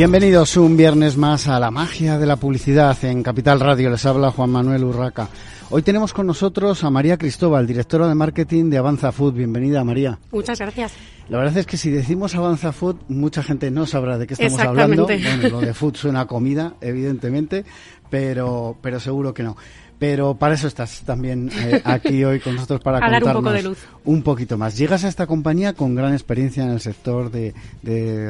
Bienvenidos un viernes más a la magia de la publicidad en Capital Radio. Les habla Juan Manuel Urraca. Hoy tenemos con nosotros a María Cristóbal, directora de marketing de Avanza Food. Bienvenida, María. Muchas gracias. La verdad es que si decimos Avanza Food, mucha gente no sabrá de qué estamos hablando. Bueno, lo de food suena a comida, evidentemente, pero, pero seguro que no. Pero para eso estás también eh, aquí hoy con nosotros para contarnos un, poco de luz. un poquito más. Llegas a esta compañía con gran experiencia en el sector de,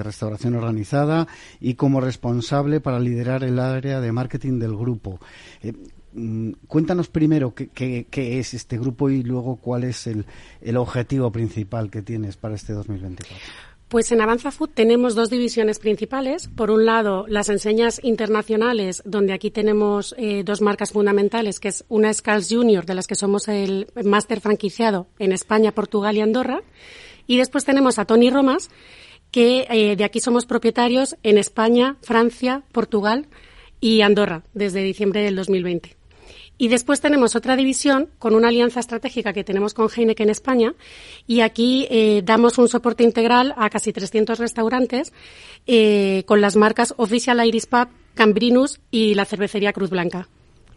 restauración organizada y como responsable para liderar el área de marketing del grupo. Eh, mm, cuéntanos primero qué, qué, es este grupo y luego cuál es el, el objetivo principal que tienes para este 2024. Pues en Avanza Food tenemos dos divisiones principales. Por un lado, las enseñas internacionales, donde aquí tenemos eh, dos marcas fundamentales, que es una es Junior, de las que somos el máster franquiciado en España, Portugal y Andorra. Y después tenemos a Tony Romas, que eh, de aquí somos propietarios en España, Francia, Portugal y Andorra desde diciembre del 2020. Y después tenemos otra división con una alianza estratégica que tenemos con Heineken en España y aquí eh, damos un soporte integral a casi 300 restaurantes eh, con las marcas Official Iris Pub, Cambrinus y la cervecería Cruz Blanca.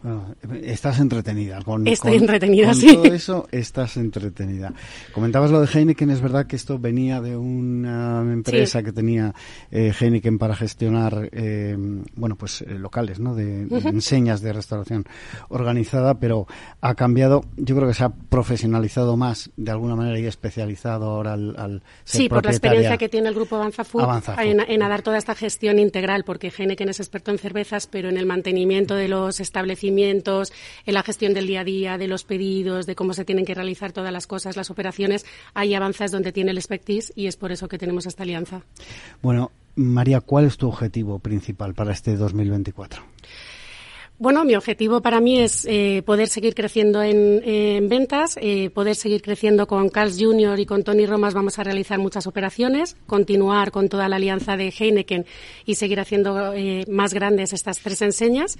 Bueno, estás entretenida. Con, Estoy entretenida, con sí. todo eso estás entretenida. Comentabas lo de Heineken, es verdad que esto venía de una empresa que tenía eh, Heineken para gestionar, eh, bueno, pues eh, locales, ¿no? De, enseñas de restauración organizada, pero ha cambiado, yo creo que se ha profesionalizado más de alguna manera y especializado ahora al, al Sí, por la experiencia que tiene el grupo Avanza Food, En, en, dar toda esta gestión integral, porque Heineken es experto en cervezas, pero en el mantenimiento de los establecimientos en la gestión del día a día, de los pedidos, de cómo se tienen que realizar todas las cosas, las operaciones. Hay avanzas donde tiene el expertise y es por eso que tenemos esta alianza. Bueno, María, ¿cuál es tu objetivo principal para este 2024? Bueno, mi objetivo para mí es eh, poder seguir creciendo en, ventas, eh, poder seguir creciendo con Carl's Jr. y con Tony Romas. Vamos a realizar muchas operaciones, continuar con toda la alianza de Heineken y seguir haciendo eh, más grandes estas tres enseñas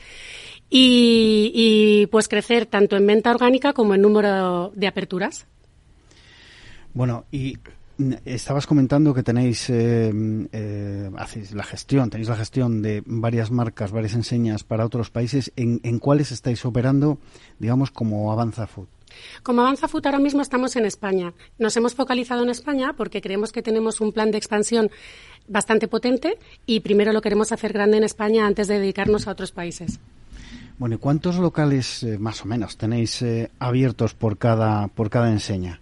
y, pues crecer tanto en venta orgánica como en número de aperturas. Bueno, y Estabas comentando que tenéis eh, eh, hacéis la gestión, tenéis la gestión de varias marcas, varias enseñas para otros países. ¿En, en cuáles estáis operando, digamos, como Avanza Food? Como Avanza Food ahora mismo estamos en España. Nos hemos focalizado en España porque creemos que tenemos un plan de expansión bastante potente y primero lo queremos hacer grande en España antes de dedicarnos a otros países. Bueno, ¿y cuántos locales eh, más o menos tenéis abiertos por cada, por cada enseña?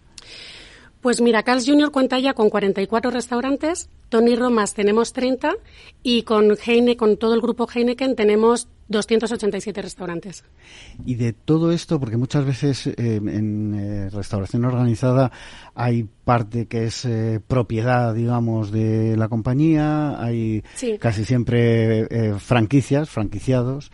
Pues mira, Carl's Jr. cuenta ya con 44 restaurantes, Tony Romas tenemos 30 y con Heine, con todo el grupo Heineken tenemos 287 restaurantes. Y de todo esto, porque muchas veces eh, en eh, restauración organizada hay parte que es eh, propiedad, digamos, de la compañía, hay casi siempre franquicias, franquiciados.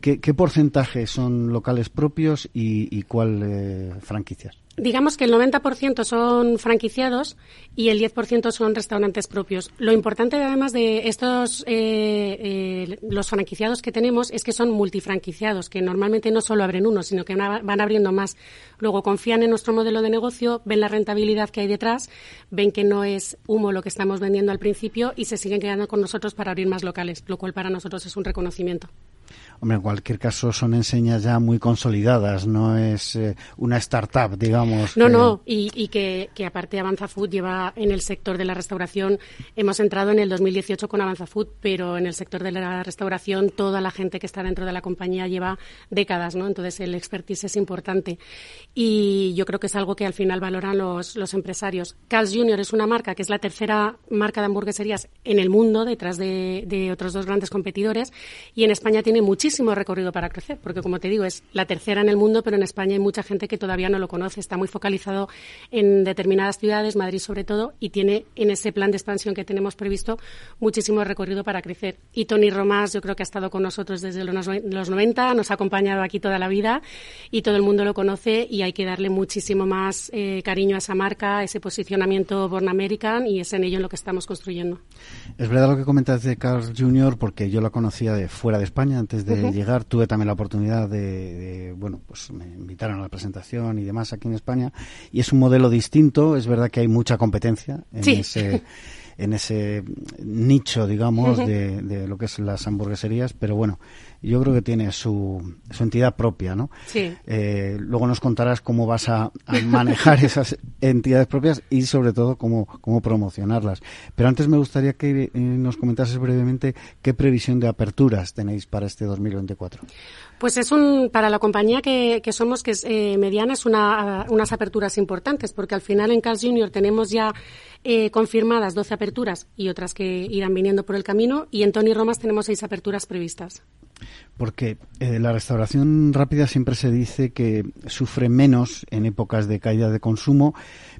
¿qué, ¿qué, porcentaje son locales propios y, y cuál franquicias? Digamos que el 90% son franquiciados y el 10% son restaurantes propios. Lo importante, además de estos, eh, eh, los franquiciados que tenemos, es que son multifranquiciados, que normalmente no solo abren uno, sino que van abriendo más. Luego confían en nuestro modelo de negocio, ven la rentabilidad que hay detrás, ven que no es humo lo que estamos vendiendo al principio y se siguen quedando con nosotros para abrir más locales, lo cual para nosotros es un reconocimiento. Hombre, en cualquier caso son enseñas ya muy consolidadas, no es eh, una startup, digamos. No, no, y, que, que, aparte Avanza Food lleva en el sector de la restauración, hemos entrado en el 2018 con Avanza Food, pero en el sector de la restauración toda la gente que está dentro de la compañía lleva décadas, ¿no? Entonces el expertise es importante y yo creo que es algo que al final valoran los, los empresarios. Carl's Jr. es una marca que es la tercera marca de hamburgueserías en el mundo, detrás de, de otros dos grandes competidores, y en España tiene tiene muchísimo recorrido para crecer, porque como te digo, es la tercera en el mundo, pero en España hay mucha gente que todavía no lo conoce. Está muy focalizado en determinadas ciudades, Madrid sobre todo, y tiene en ese plan de expansión que tenemos previsto muchísimo recorrido para crecer. Y Tony Romás, yo creo que ha estado con nosotros desde los 90, nos ha acompañado aquí toda la vida y todo el mundo lo conoce y hay que darle muchísimo más eh, cariño a esa marca, ese posicionamiento Born American y es en ello en lo que estamos construyendo. Es verdad lo que comentas de Carl Jr., porque yo la conocía de fuera de España antes de llegar. Tuve también la oportunidad de, bueno, pues me invitaron a la presentación y demás aquí en España. Y es un modelo distinto. Es verdad que hay mucha competencia en ese en ese nicho, digamos, de, de, lo que es las hamburgueserías, pero bueno, yo creo que tiene su, su entidad propia, ¿no? Sí. Eh, luego nos contarás cómo vas a, manejar esas entidades propias y sobre todo cómo, cómo promocionarlas. Pero antes me gustaría que eh, nos comentases brevemente qué previsión de aperturas tenéis para este 2024. Pues es un, para la compañía que, que somos, que es eh, mediana, es una, unas aperturas importantes, porque al final en Carl's Junior tenemos ya eh, confirmadas 12 aperturas y otras que irán viniendo por el camino, y en Tony Romas tenemos seis aperturas previstas. Porque eh, la restauración rápida siempre se dice que sufre menos en épocas de caída de consumo,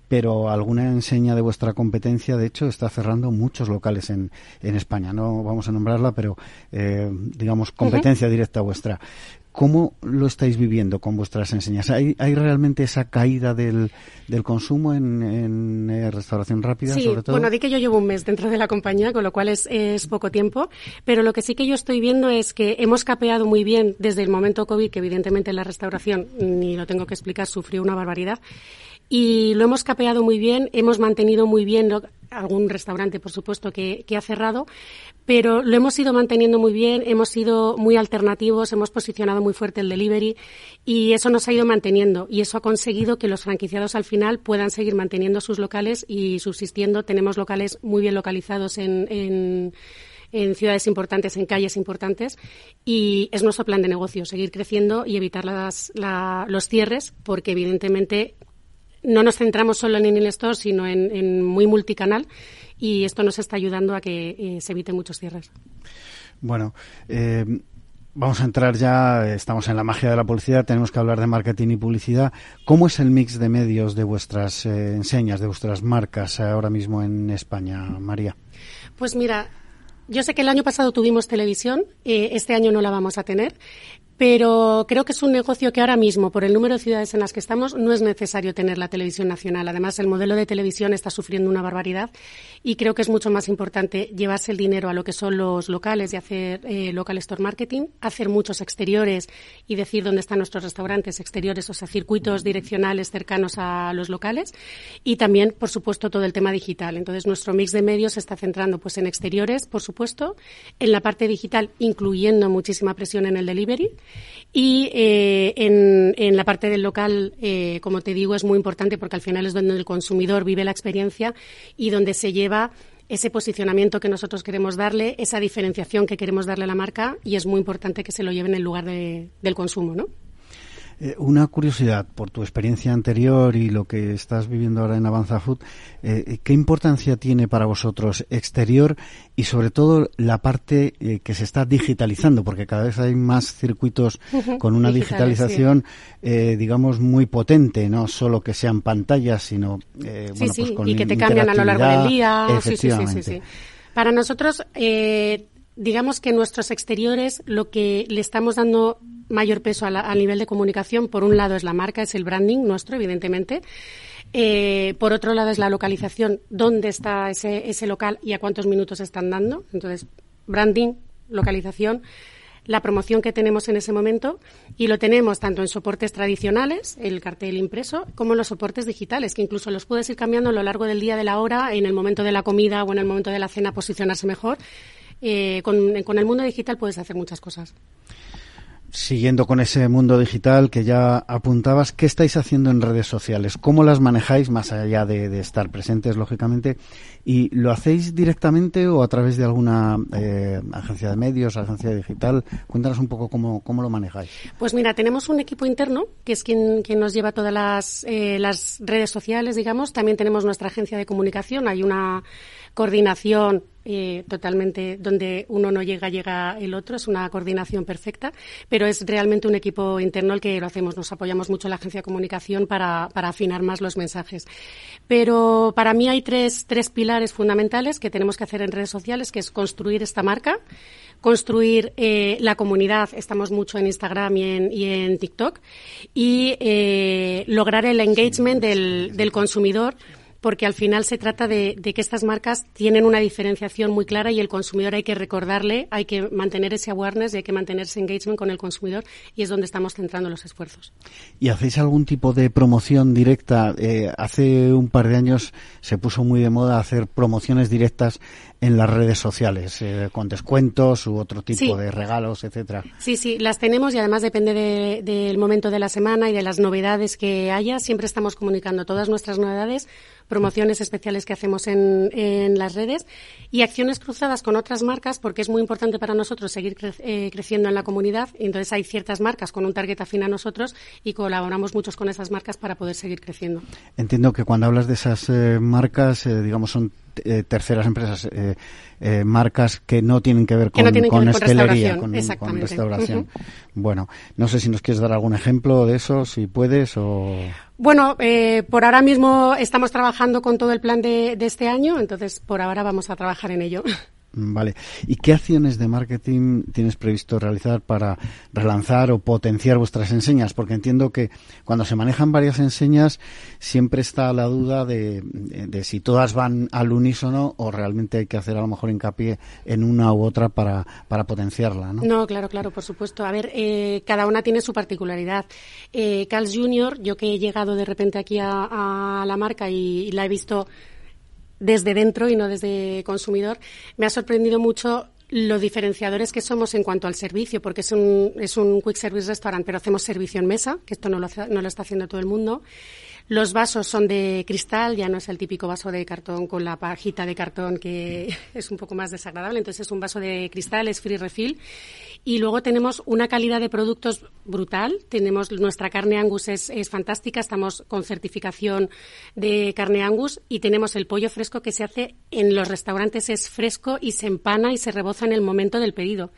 pero alguna enseña de vuestra competencia, de hecho, está cerrando muchos locales en, en España. No vamos a nombrarla, pero eh, digamos competencia directa vuestra. ¿Cómo lo estáis viviendo con vuestras enseñas? ¿Hay, hay realmente esa caída del, del consumo en, en eh, restauración rápida, sí, sobre todo? Bueno, di que yo llevo un mes dentro de la compañía, con lo cual es, es, poco tiempo, pero lo que sí que yo estoy viendo es que hemos capeado muy bien desde el momento COVID, que evidentemente la restauración, ni lo tengo que explicar, sufrió una barbaridad, y lo hemos capeado muy bien, hemos mantenido muy bien algún restaurante, por supuesto, que, ha cerrado, pero lo hemos ido manteniendo muy bien, hemos sido muy alternativos, hemos posicionado muy fuerte el delivery y eso nos ha ido manteniendo y eso ha conseguido que los franquiciados al final puedan seguir manteniendo sus locales y subsistiendo. Tenemos locales muy bien localizados en, en en ciudades importantes, en calles importantes, y es nuestro plan de negocio, seguir creciendo y evitar las, la, los cierres, porque evidentemente no nos centramos solo en el store, sino en, muy multicanal y esto nos está ayudando a que eh, se eviten muchos cierres. Bueno, eh, vamos a entrar ya, estamos en la magia de la publicidad, tenemos que hablar de marketing y publicidad. ¿Cómo es el mix de medios de vuestras eh, enseñas, de vuestras marcas ahora mismo en España, María? Pues mira, yo sé que el año pasado tuvimos televisión, este año no la vamos a tener, pero creo que es un negocio que ahora mismo, por el número de ciudades en las que estamos, no es necesario tener la televisión nacional. Además, el modelo de televisión está sufriendo una barbaridad y creo que es mucho más importante llevarse el dinero a lo que son los locales y hacer eh, local store marketing, hacer muchos exteriores y decir dónde están nuestros restaurantes exteriores, o sea, circuitos direccionales cercanos a los locales y también, por supuesto, todo el tema digital. Entonces, nuestro mix de medios se está centrando pues en exteriores, por supuesto, en la parte digital, incluyendo muchísima presión en el delivery y eh, en, en, la parte del local, eh, como te digo, es muy importante porque al final es donde el consumidor vive la experiencia y donde se lleva ese posicionamiento que nosotros queremos darle, esa diferenciación que queremos darle a la marca y es muy importante que se lo lleven en el lugar de, del consumo, ¿no? Eh, una curiosidad, por tu experiencia anterior y lo que estás viviendo ahora en Avanza Food, eh, ¿qué importancia tiene para vosotros exterior y sobre todo la parte eh, que se está digitalizando? Porque cada vez hay más circuitos con una digitalización, digamos, muy potente, no solo que sean pantallas, sino bueno, pues con y que te cambian a lo largo del día. Sí, sí, sí, sí, Para nosotros, digamos que nuestros exteriores lo que le estamos dando mayor peso a, nivel de comunicación, por un lado es la marca, es el branding nuestro, evidentemente. Eh, por otro lado es la localización, dónde está ese, ese local y a cuántos minutos están dando. Entonces, branding, localización, la promoción que tenemos en ese momento y lo tenemos tanto en soportes tradicionales, el cartel impreso, como en los soportes digitales, que incluso los puedes ir cambiando a lo largo del día, de la hora, en el momento de la comida o en el momento de la cena posicionarse mejor. Eh, con el mundo digital puedes hacer muchas cosas siguiendo con ese mundo digital que ya apuntabas, ¿qué estáis haciendo en redes sociales? ¿Cómo las manejáis, más allá de, estar presentes, lógicamente? ¿Y lo hacéis directamente o a través de alguna eh, agencia de medios, agencia digital? Cuéntanos un poco cómo, cómo, lo manejáis. Pues mira, tenemos un equipo interno, que es quien, quien nos lleva todas las, eh, las redes sociales, digamos. También tenemos nuestra agencia de comunicación. Hay una coordinación eh, totalmente donde uno no llega, llega el otro. Es una coordinación perfecta, pero es realmente un equipo interno el que lo hacemos. Nos apoyamos mucho en la agencia de comunicación para, para afinar más los mensajes. Pero para mí hay tres, tres pilares fundamentales que tenemos que hacer en redes sociales, que es construir esta marca, construir eh, la comunidad, estamos mucho en Instagram y en, y en TikTok, y eh, lograr el engagement del, del consumidor porque al final se trata de, que estas marcas tienen una diferenciación muy clara y el consumidor hay que recordarle, hay que mantener ese awareness y hay que mantener ese engagement con el consumidor y es donde estamos centrando los esfuerzos. ¿Y hacéis algún tipo de promoción directa? Eh, hace un par de años se puso muy de moda hacer promociones directas en las redes sociales, eh, con descuentos u otro tipo de regalos, etcétera. Sí, sí, las tenemos y además depende del momento de la semana y de las novedades que haya. Siempre estamos comunicando todas nuestras novedades promociones especiales que hacemos en, en, las redes y acciones cruzadas con otras marcas porque es muy importante para nosotros seguir eh, creciendo en la comunidad. Entonces hay ciertas marcas con un target afín a nosotros y colaboramos muchos con esas marcas para poder seguir creciendo. Entiendo que cuando hablas de esas eh, marcas, digamos, son eh, terceras empresas, eh, eh, marcas que no tienen que ver con, con, hostelería, con, restauración. Bueno, no sé si nos quieres dar algún ejemplo de eso, si puedes o. Bueno, por ahora mismo estamos trabajando con todo el plan de este año, entonces por ahora vamos a trabajar en ello. Vale. ¿Y qué acciones de marketing tienes previsto realizar para relanzar o potenciar vuestras enseñas? Porque entiendo que cuando se manejan varias enseñas siempre está la duda de, si todas van al unísono o realmente hay que hacer a lo mejor hincapié en una u otra para, para potenciarla, ¿no? No, claro, claro, por supuesto. A ver, eh, cada una tiene su particularidad. Eh, Carl's Jr., yo que he llegado de repente aquí a, la marca y la he visto desde dentro y no desde consumidor, me ha sorprendido mucho lo diferenciadores que somos en cuanto al servicio, porque es un, es un quick service restaurant, pero hacemos servicio en mesa, que esto no lo, no lo está haciendo todo el mundo. Los vasos son de cristal, ya no es el típico vaso de cartón con la pajita de cartón que es un poco más desagradable. Entonces es un vaso de cristal, es free refill. Y luego tenemos una calidad de productos brutal. Tenemos nuestra carne Angus es, es fantástica. Estamos con certificación de carne Angus y tenemos el pollo fresco que se hace en los restaurantes es fresco y se empana y se reboza en el momento del pedido.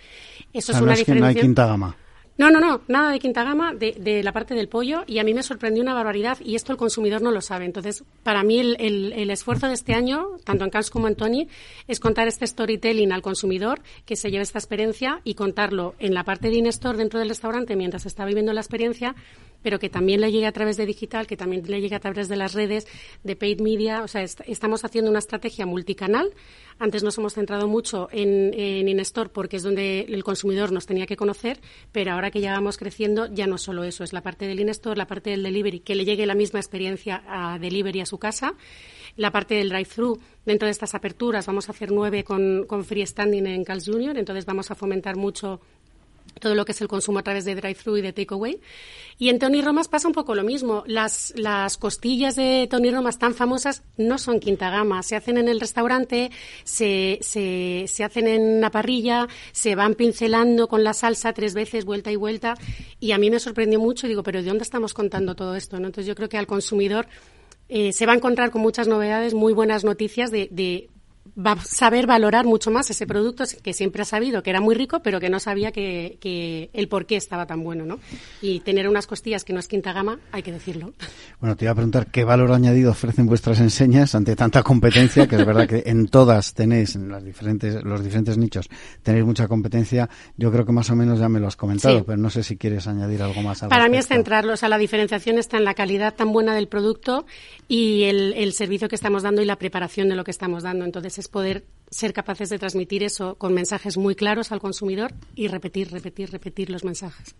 Eso es una diferencia. no hay quinta gama. No, no, no, nada de quinta gama, de, de, la parte del pollo, y a mí me sorprendió una barbaridad, y esto el consumidor no lo sabe. Entonces, para mí el, el, el esfuerzo de este año, tanto en Cans como en Tony, es contar este storytelling al consumidor, que se lleve esta experiencia, y contarlo en la parte de in-store dentro del restaurante mientras está viviendo la experiencia, pero que también le llegue a través de digital, que también le llegue a través de las redes, de paid media. O sea, estamos haciendo una estrategia multicanal. Antes nos hemos centrado mucho en, en in-store porque es donde el consumidor nos tenía que conocer, pero ahora que ya vamos creciendo, ya no solo eso, es la parte del in-store, la parte del delivery, que le llegue la misma experiencia a delivery a su casa. La parte del drive-thru, dentro de estas aperturas, vamos a hacer nueve con, con freestanding en Carl's Junior, entonces vamos a fomentar mucho todo lo que es el consumo a través de drive-thru y de takeaway. Y en Tony Romas pasa un poco lo mismo. Las, las costillas de Tony Romas tan famosas no son quinta gama. Se hacen en el restaurante, se, se, se hacen en la parrilla, se van pincelando con la salsa tres veces, vuelta y vuelta. Y a mí me sorprendió mucho y digo, pero ¿de dónde estamos contando todo esto? Entonces yo creo que al consumidor eh, se va a encontrar con muchas novedades, muy buenas noticias de va a saber valorar mucho más ese producto que siempre ha sabido que era muy rico, pero que no sabía que, que, el por qué estaba tan bueno, ¿no? Y tener unas costillas que no es quinta gama, hay que decirlo. Bueno, te iba a preguntar qué valor añadido ofrecen vuestras enseñas ante tanta competencia, que es verdad que en todas tenéis, en las diferentes, los diferentes nichos, tenéis mucha competencia. Yo creo que más o menos ya me lo has comentado, pero no sé si quieres añadir algo más. Para mí es centrarlo, o sea, la diferenciación está en la calidad tan buena del producto y el, el servicio que estamos dando y la preparación de lo que estamos dando. Entonces, es poder ser capaces de transmitir eso con mensajes muy claros al consumidor y repetir, repetir, repetir los mensajes.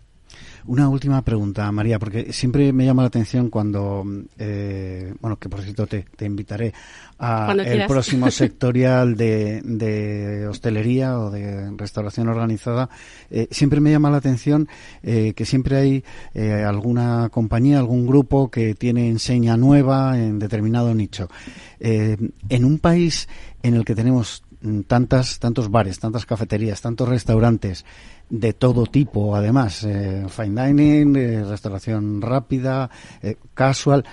Una última pregunta, María, porque siempre me llama la atención cuando, eh, bueno, que por cierto te, invitaré a el próximo sectorial de, hostelería o de restauración organizada. Eh, siempre me llama la atención eh, que siempre hay alguna compañía, algún grupo que tiene enseña nueva en determinado nicho. en un país en el que tenemos tantas, tantos bares, tantas cafeterías, tantos restaurantes, de todo tipo, además, eh, fine dining, eh, restauración rápida, eh, casual.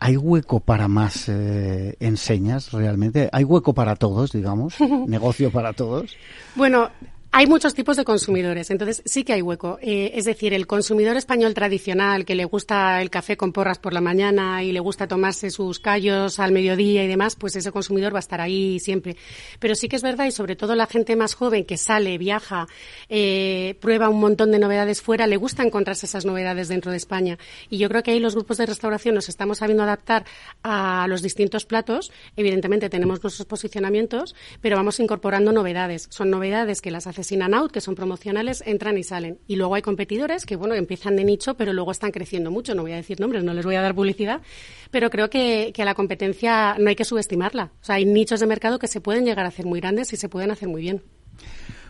¿Hay hueco para más eh, enseñas realmente? ¿Hay hueco para todos, digamos? ¿Negocio para todos? Bueno, hay muchos tipos de consumidores, entonces sí que hay hueco. Eh, es decir, el consumidor español tradicional que le gusta el café con porras por la mañana y le gusta tomarse sus callos al mediodía y demás, pues ese consumidor va a estar ahí siempre. Pero sí que es verdad, y sobre todo la gente más joven que sale, viaja, eh, prueba un montón de novedades fuera, le gusta encontrarse esas novedades dentro de España. Y yo creo que ahí los grupos de restauración nos estamos sabiendo adaptar a los distintos platos. Evidentemente tenemos nuestros posicionamientos, pero vamos incorporando novedades. Son novedades que las sin and out, que son promocionales, entran y salen. Y luego hay competidores que, bueno, empiezan de nicho, pero luego están creciendo mucho. No voy a decir nombres, no les voy a dar publicidad, pero creo que, que a la competencia no hay que subestimarla. O sea, hay nichos de mercado que se pueden llegar a hacer muy grandes y se pueden hacer muy bien.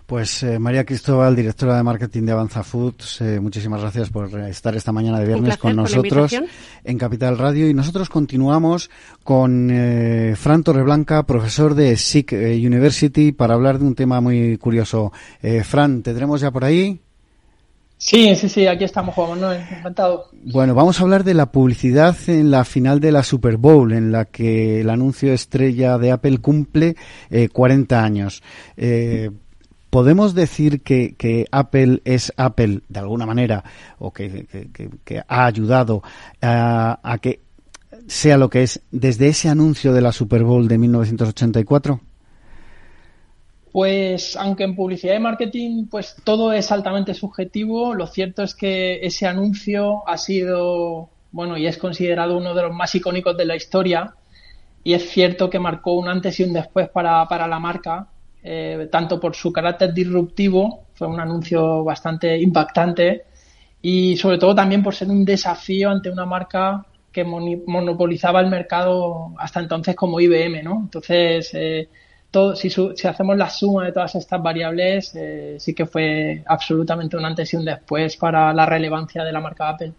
Pues eh, María Cristóbal, directora de marketing de Avanza Foods, eh, muchísimas gracias por estar esta mañana de viernes con nosotros en Capital Radio. Y nosotros continuamos con eh, Fran Torreblanca, profesor de SIC University, para hablar de un tema muy curioso. Fran, ¿tendremos ya por ahí? Sí, sí, sí, aquí estamos, Juan Manuel, encantado. Bueno, vamos a hablar de la publicidad en la final de la Super Bowl, en la que el anuncio estrella de Apple cumple 40 años. ¿Podemos decir que, Apple es Apple de alguna manera o que, ha ayudado a, que sea lo que es desde ese anuncio de la Super Bowl de 1984? Pues aunque en publicidad y marketing pues todo es altamente subjetivo, lo cierto es que ese anuncio ha sido, bueno, y es considerado uno de los más icónicos de la historia y es cierto que marcó un antes y un después para, para la marca eh, tanto por su carácter disruptivo, fue un anuncio bastante impactante, y sobre todo también por ser un desafío ante una marca que monopolizaba el mercado hasta entonces como IBM, ¿no? Entonces, eh, todo, si, si, hacemos la suma de todas estas variables, eh, sí que fue absolutamente un antes y un después para la relevancia de la marca Apple.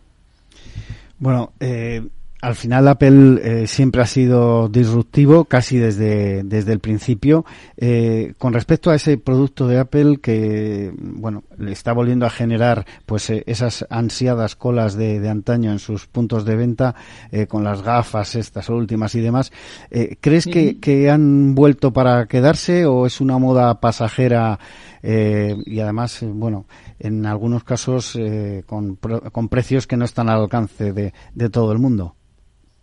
Bueno, eh, al final Apple eh, siempre ha sido disruptivo casi desde, desde el principio. Eh, con respecto a ese producto de Apple que, bueno, le está volviendo a generar pues eh, esas ansiadas colas de, de, antaño en sus puntos de venta con las gafas estas últimas y demás. ¿Crees que, que, han vuelto para quedarse o es una moda pasajera y además, bueno, en algunos casos con, con precios que no están al alcance de, de todo el mundo?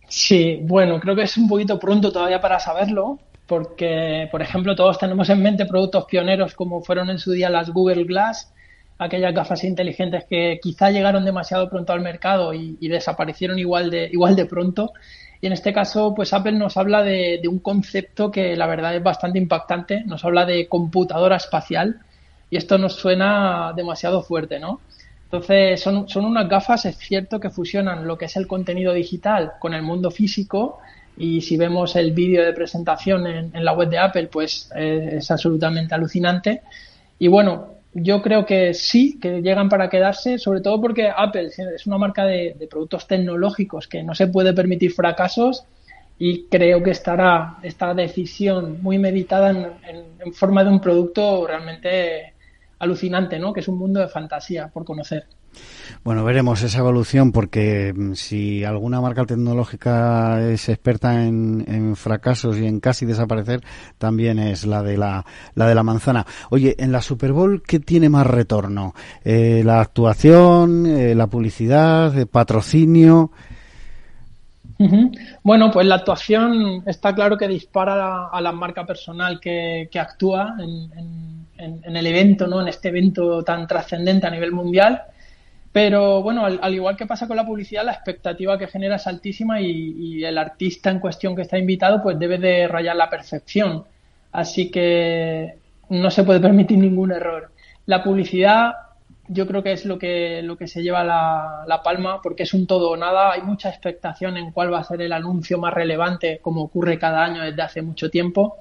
Sí, bueno, creo que es un poquito pronto todavía para saberlo, porque, por ejemplo, todos tenemos en mente productos pioneros como fueron en su día las Google Glass, aquellas gafas inteligentes que quizá llegaron demasiado pronto al mercado y, desaparecieron igual de, igual de pronto. Y en este caso, pues Apple nos habla de, de, un concepto que la verdad es bastante impactante, nos habla de computadora espacial y esto nos suena demasiado fuerte, ¿no? Entonces, son, son unas gafas, es cierto, que fusionan lo que es el contenido digital con el mundo físico. Y si vemos el vídeo de presentación en, la web de Apple, pues es absolutamente alucinante. Y bueno, yo creo que sí, que llegan para quedarse, sobre todo porque Apple es una marca de, productos tecnológicos que no se puede permitir fracasos y creo que estará esta decisión muy meditada en, en forma de un producto realmente alucinante, ¿no? Que es un mundo de fantasía por conocer. Bueno, veremos esa evolución porque mm, si alguna marca tecnológica es experta en, fracasos y en casi desaparecer, también es la de la, la de la manzana. Oye, en la Super Bowl, ¿qué tiene más retorno? Eh, ¿La actuación, eh, la publicidad, el patrocinio? Bueno, pues la actuación está claro que dispara a, la marca personal que, actúa en, el evento, ¿no? En este evento tan trascendente a nivel mundial. Pero bueno, al, igual que pasa con la publicidad, la expectativa que genera es altísima y, y, el artista en cuestión que está invitado pues debe de rayar la perfección. Así que no se puede permitir ningún error. La publicidad yo creo que es lo que, lo que se lleva la, la, palma, porque es un todo o nada. Hay mucha expectación en cuál va a ser el anuncio más relevante, como ocurre cada año desde hace mucho tiempo.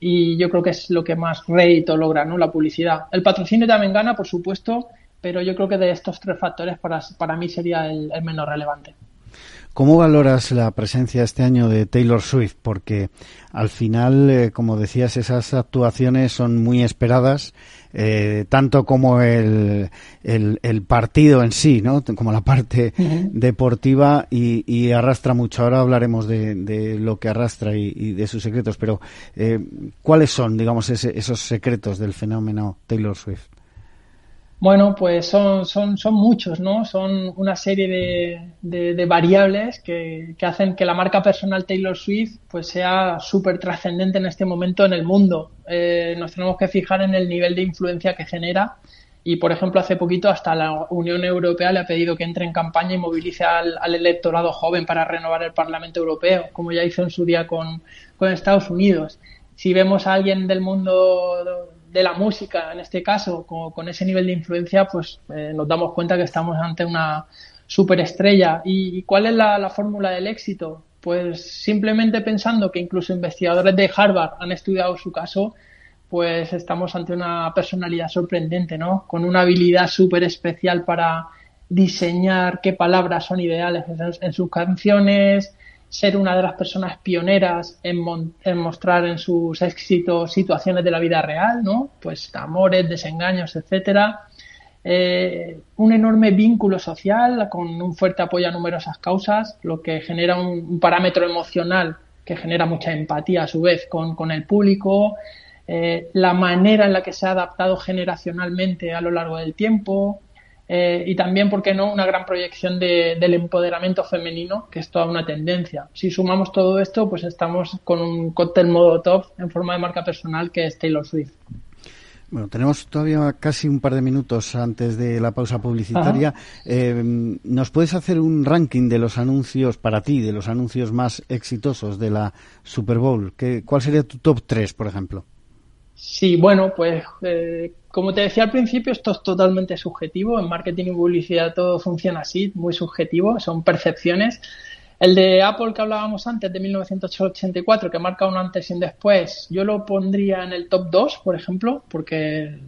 Y yo creo que es lo que más rédito logra, ¿no? La publicidad. El patrocinio también gana, por supuesto, pero yo creo que de estos tres factores para, para mí sería el, el menos relevante. ¿Cómo valoras la presencia este año de Taylor Swift? Porque al final, eh, como decías, esas actuaciones son muy esperadas, eh, tanto como el, el, partido en sí, ¿no? Como la parte deportiva y, arrastra mucho. Ahora hablaremos de, lo que arrastra y, de sus secretos, pero eh, ¿cuáles son, digamos, esos secretos del fenómeno Taylor Swift? Bueno, pues son, son, son muchos, ¿no? Son una serie de, de, variables que, que, hacen que la marca personal Taylor Swift pues sea súper trascendente en este momento en el mundo. Eh, nos tenemos que fijar en el nivel de influencia que genera y, por ejemplo, hace poquito hasta la Unión Europea le ha pedido que entre en campaña y movilice al, al electorado joven para renovar el Parlamento Europeo, como ya hizo en su día con, con Estados Unidos. Si vemos a alguien del mundo de la música, en este caso, con, ese nivel de influencia, pues eh, nos damos cuenta que estamos ante una superestrella. ¿Y, cuál es la, fórmula del éxito? Pues simplemente pensando que incluso investigadores de Harvard han estudiado su caso, pues estamos ante una personalidad sorprendente, ¿no? Con una habilidad súper especial para diseñar qué palabras son ideales en sus canciones, ser una de las personas pioneras en, mostrar en sus éxitos situaciones de la vida real, ¿no? Pues amores, desengaños, etcétera. Eh, un enorme vínculo social con un fuerte apoyo a numerosas causas, lo que genera un, parámetro emocional que genera mucha empatía a su vez con, el público, eh, la manera en la que se ha adaptado generacionalmente a lo largo del tiempo, eh, y también, ¿por qué no?, una gran proyección del empoderamiento femenino, que es toda una tendencia. Si sumamos todo esto, pues estamos con un cóctel modo top en forma de marca personal que es Taylor Swift. Bueno, tenemos todavía casi un par de minutos antes de la pausa publicitaria. Eh, ¿Nos puedes hacer un ranking de los anuncios para ti, de los anuncios más exitosos de la Super Bowl? ¿Qué, ¿Cuál sería tu top 3, por ejemplo? Sí, bueno, pues eh, como te decía al principio, esto es totalmente subjetivo. En marketing y publicidad todo funciona así, muy subjetivo, son percepciones. El de Apple que hablábamos antes, de 1984, que marca un antes y un después, yo lo pondría en el top 2, por ejemplo, porque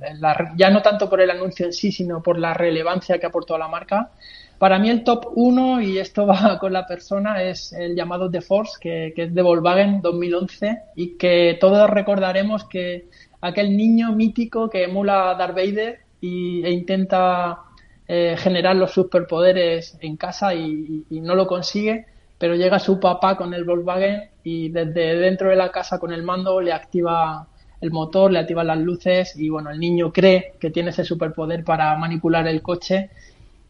ya no tanto por el anuncio en sí, sino por la relevancia que aportó a la marca. Para mí el top 1, y esto va con la persona, es el llamado The Force, que, que es de Volkswagen 2011 y que todos recordaremos que aquel niño mítico que emula a Darth Vader y, e intenta eh, generar los superpoderes en casa y, no lo consigue, pero llega su papá con el Volkswagen y desde dentro de la casa con el mando le activa el motor, le activa las luces y bueno, el niño cree que tiene ese superpoder para manipular el coche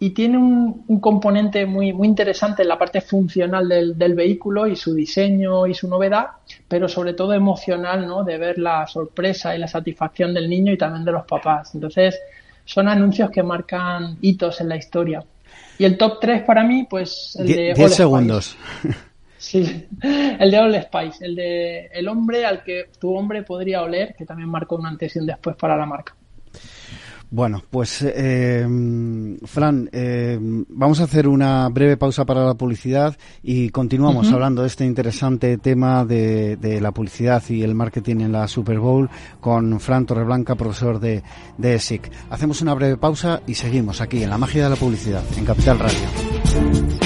y tiene un, componente muy, muy interesante en la parte funcional del, del, vehículo y su diseño y su novedad, pero sobre todo emocional, ¿no? De ver la sorpresa y la satisfacción del niño y también de los papás. Entonces, son anuncios que marcan hitos en la historia. Y el top 3 para mí, pues el de... 10 segundos. Sí, el de All Spice, el de el hombre al que tu hombre podría oler, que también marcó un antes y un después para la marca. Bueno, pues eh, Fran, eh, vamos a hacer una breve pausa para la publicidad y continuamos hablando de este interesante tema de, la publicidad y el marketing en la Super Bowl con Fran Torreblanca, profesor de, de ESIC. Hacemos una breve pausa y seguimos aquí en la magia de la publicidad, en Capital Radio.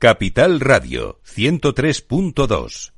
Capital Radio 103.2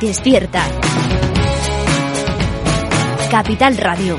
Despierta. Capital Radio.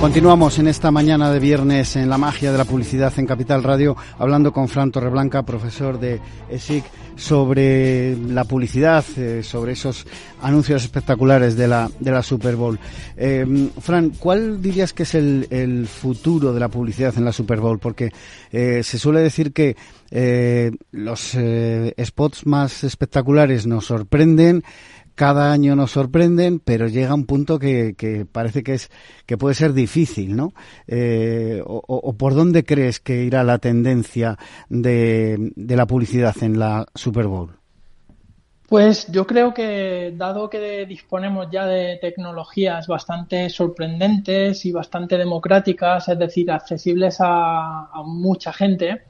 Continuamos en esta mañana de viernes en la magia de la publicidad en Capital Radio, hablando con Fran Torreblanca, profesor de ESIC, sobre la publicidad, eh, sobre esos anuncios espectaculares de la, de la Super Bowl. Eh, Fran, ¿cuál dirías que es el, futuro de la publicidad en la Super Bowl? Porque eh, se suele decir que eh, los spots más espectaculares nos sorprenden, cada año nos sorprenden, pero llega un punto que, parece que es que puede ser difícil, ¿no? Eh, o, por dónde crees que irá la tendencia de, la publicidad en la Super Bowl? Pues yo creo que dado que disponemos ya de tecnologías bastante sorprendentes y bastante democráticas, es decir, accesibles a mucha gente,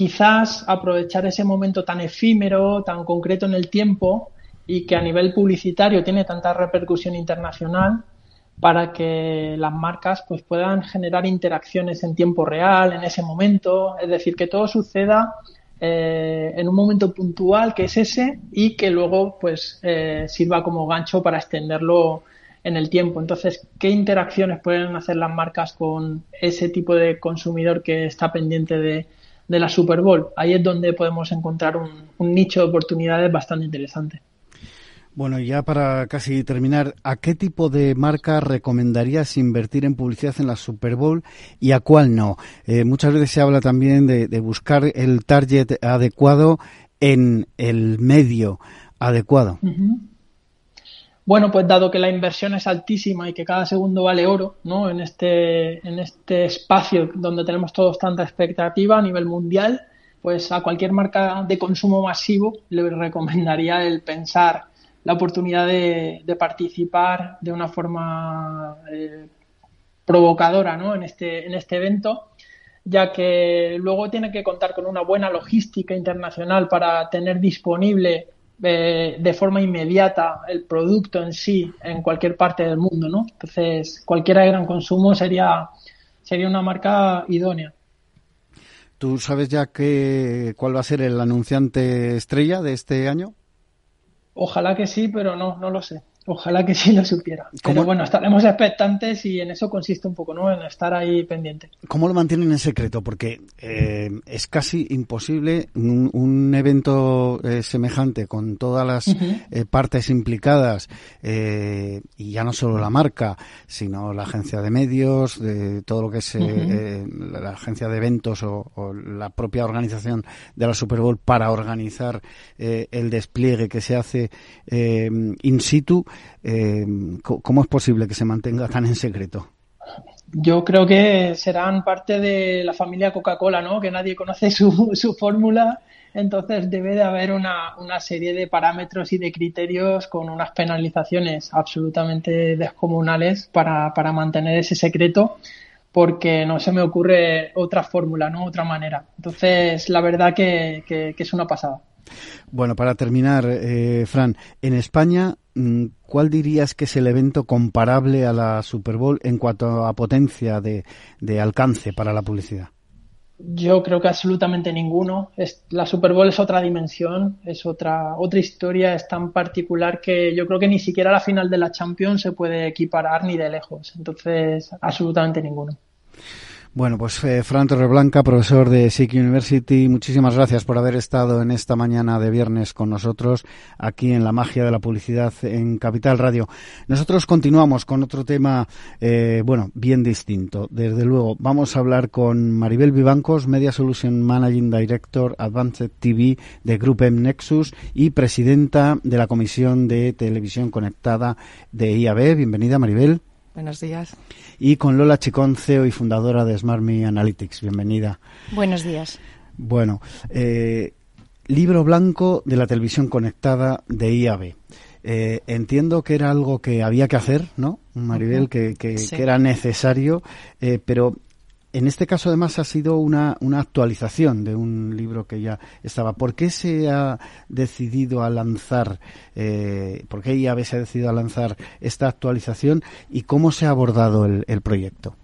quizás aprovechar ese momento tan efímero, tan concreto en el tiempo, y que a nivel publicitario tiene tanta repercusión internacional para que las marcas pues puedan generar interacciones en tiempo real en ese momento. Es decir que todo suceda eh, en un momento puntual que es ese y que luego pues eh, sirva como gancho para extenderlo en el tiempo. Entonces qué interacciones pueden hacer las marcas con ese tipo de consumidor que está pendiente de, de la Super Bowl ahí es donde podemos encontrar un, un nicho de oportunidades bastante interesante bueno, ya para casi terminar, ¿a qué tipo de marca recomendarías invertir en publicidad en la Super Bowl y a cuál no? Eh, muchas veces se habla también de, buscar el target adecuado en el medio adecuado. Bueno, pues dado que la inversión es altísima y que cada segundo vale oro, ¿no? En este, en este espacio donde tenemos todos tanta expectativa a nivel mundial, pues a cualquier marca de consumo masivo le recomendaría el pensar la oportunidad de, participar de una forma eh, provocadora ¿no? en, este, en este evento, ya que luego tiene que contar con una buena logística internacional para tener disponible eh, de forma inmediata el producto en sí en cualquier parte del mundo. ¿no? Entonces, cualquiera de gran consumo sería, sería una marca idónea. ¿Tú sabes ya que, cuál va a ser el anunciante estrella de este año? Ojalá que sí, pero no, no lo sé. Ojalá que sí lo supiera. ¿Cómo? Pero bueno, estaremos expectantes y en eso consiste un poco, ¿no? En estar ahí pendiente. ¿Cómo lo mantienen en secreto? Porque eh, es casi imposible un, un evento eh, semejante con todas las uh -huh. eh, partes implicadas eh, y ya no solo la marca, sino la agencia de medios, de todo lo que es uh -huh. la agencia de eventos o, o, la propia organización de la Super Bowl para organizar el despliegue que se hace in situ eh, ¿cómo es posible que se mantenga tan en secreto? Yo creo que serán parte de la familia Coca-Cola, ¿no? Que nadie conoce su, su fórmula, entonces debe de haber una, una, serie de parámetros y de criterios con unas penalizaciones absolutamente descomunales para, para mantener ese secreto porque no se me ocurre otra fórmula, ¿no? Otra manera. Entonces, la verdad que, que, que es una pasada. Bueno, para terminar, eh, Fran, en España, ¿cuál dirías que es el evento comparable a la Super Bowl en cuanto a potencia de, de alcance para la publicidad? Yo creo que absolutamente ninguno. La Super Bowl es otra dimensión, es otra, otra historia, es tan particular que yo creo que ni siquiera la final de la Champions se puede equiparar ni de lejos. Entonces, absolutamente ninguno. Bueno, pues eh, Fran Torreblanca, profesor de SIC University, muchísimas gracias por haber estado en esta mañana de viernes con nosotros aquí en la magia de la publicidad en Capital Radio. Nosotros continuamos con otro tema, eh, bueno, bien distinto. Desde luego, vamos a hablar con Maribel Vivancos, Media Solution Managing Director Advanced TV de Group M Nexus y presidenta de la Comisión de Televisión Conectada de IAB. Bienvenida, Maribel. Buenos días. Y con Lola Chicón, CEO y fundadora de SmartMe Analytics. Bienvenida. Buenos días. Bueno, eh, libro blanco de la televisión conectada de IAB. Eh, entiendo que era algo que había que hacer, ¿no, Maribel? Que, que, era necesario, eh, pero en este caso, además, ha sido una, una, actualización de un libro que ya estaba. ¿Por qué se ha decidido a lanzar, eh, por qué IAB se ha decidido a lanzar esta actualización y cómo se ha abordado el proyecto?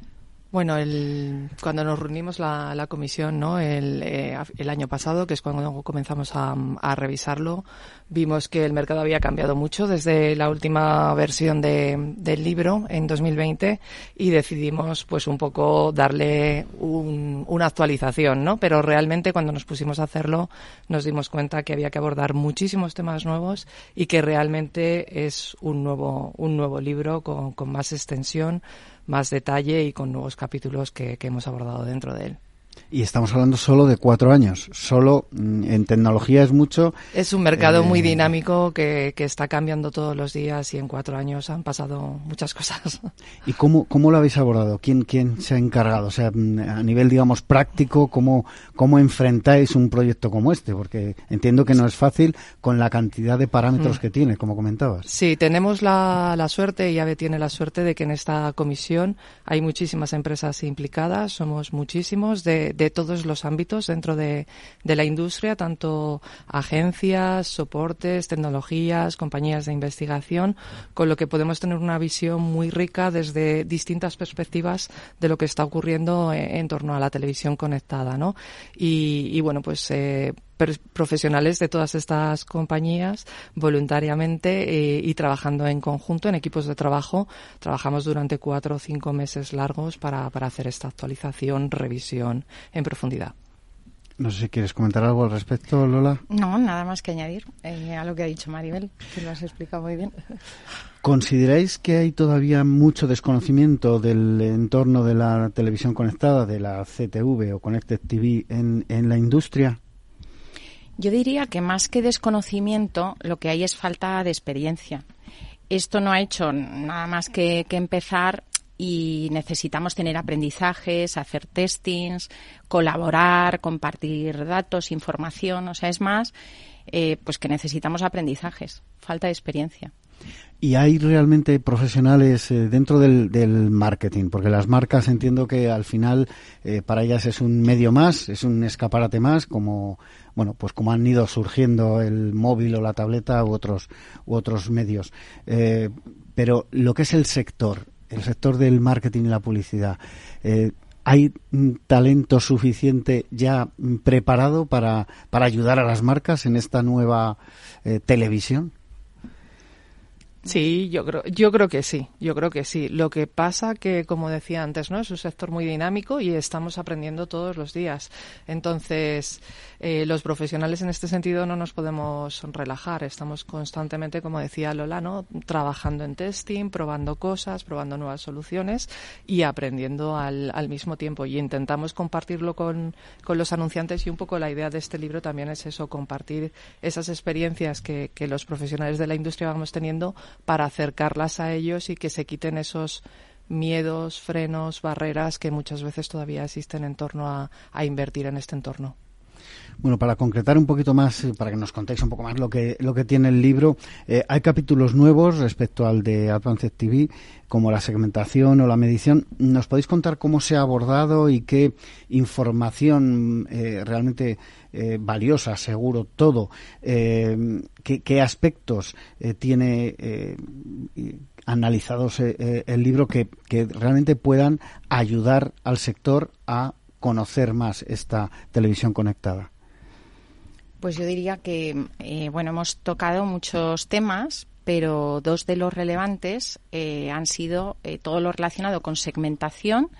Bueno, el, cuando nos reunimos la, la comisión ¿no? El, eh, el, año pasado, que es cuando comenzamos a, a, revisarlo, vimos que el mercado había cambiado mucho desde la última versión de, del libro en 2020 y decidimos pues un poco darle un, una actualización, ¿no? Pero realmente cuando nos pusimos a hacerlo nos dimos cuenta que había que abordar muchísimos temas nuevos y que realmente es un nuevo, un nuevo libro con, con más extensión más detalle y con nuevos capítulos que, que hemos abordado dentro de él. Y estamos hablando solo de cuatro años. Solo mm, en tecnología es mucho. Es un mercado muy eh, dinámico que, que, está cambiando todos los días y en cuatro años han pasado muchas cosas. ¿Y cómo, cómo lo habéis abordado? ¿Quién, quién se ha encargado? O sea, mm, a nivel, digamos, práctico, ¿cómo, ¿cómo enfrentáis un proyecto como este? Porque entiendo que no es fácil con la cantidad de parámetros mm. que tiene, como comentabas. Sí, tenemos la, la suerte, y AVE tiene la suerte de que en esta comisión hay muchísimas empresas implicadas, somos muchísimos de de todos los ámbitos dentro de, de, la industria, tanto agencias, soportes, tecnologías, compañías de investigación, con lo que podemos tener una visión muy rica desde distintas perspectivas de lo que está ocurriendo en, torno a la televisión conectada, ¿no? Y, y bueno, pues eh, profesionales de todas estas compañías voluntariamente eh, y trabajando en conjunto en equipos de trabajo. Trabajamos durante cuatro o cinco meses largos para, para hacer esta actualización, revisión en profundidad. No sé si quieres comentar algo al respecto, Lola. No, nada más que añadir eh, a lo que ha dicho Maribel, que lo has explicado muy bien. ¿Consideráis que hay todavía mucho desconocimiento del entorno de la televisión conectada, de la CTV o Connected TV en, en la industria? Yo diría que más que desconocimiento, lo que hay es falta de experiencia. Esto no ha hecho nada más que, empezar y necesitamos tener aprendizajes, hacer testings, colaborar, compartir datos, información. O sea, es más, eh, pues que necesitamos aprendizajes, falta de experiencia. ¿Y hay realmente profesionales eh, dentro del, del, marketing? Porque las marcas entiendo que al final eh, para ellas es un medio más, es un escaparate más, como bueno, pues como han ido surgiendo el móvil o la tableta u otros u otros medios. Eh, pero lo que es el sector, el sector del marketing y la publicidad, ¿hay talento suficiente ya preparado para, para ayudar a las marcas en esta nueva televisión? Sí, yo creo, yo creo que sí, yo creo que sí. Lo que pasa que, como decía antes, ¿no? Es un sector muy dinámico y estamos aprendiendo todos los días. Entonces, eh, los profesionales en este sentido no nos podemos relajar. Estamos constantemente, como decía Lola, ¿no? Trabajando en testing, probando cosas, probando nuevas soluciones y aprendiendo al, al mismo tiempo. Y intentamos compartirlo con, con los anunciantes y un poco la idea de este libro también es eso, compartir esas experiencias que, que los profesionales de la industria vamos teniendo para acercarlas a ellos y que se quiten esos miedos, frenos, barreras que muchas veces todavía existen en torno a, a invertir en este entorno. Bueno, para concretar un poquito más, eh, para que nos contéis un poco más lo que, lo que tiene el libro, eh, hay capítulos nuevos respecto al de Advanced TV, como la segmentación o la medición. ¿Nos podéis contar cómo se ha abordado y qué información eh, realmente valiosa, seguro, todo, qué, aspectos tiene analizados el libro que, que realmente puedan ayudar al sector a conocer más esta televisión conectada? Pues yo diría que, eh, bueno, hemos tocado muchos temas, pero dos de los relevantes eh, han sido eh, todo lo relacionado con segmentación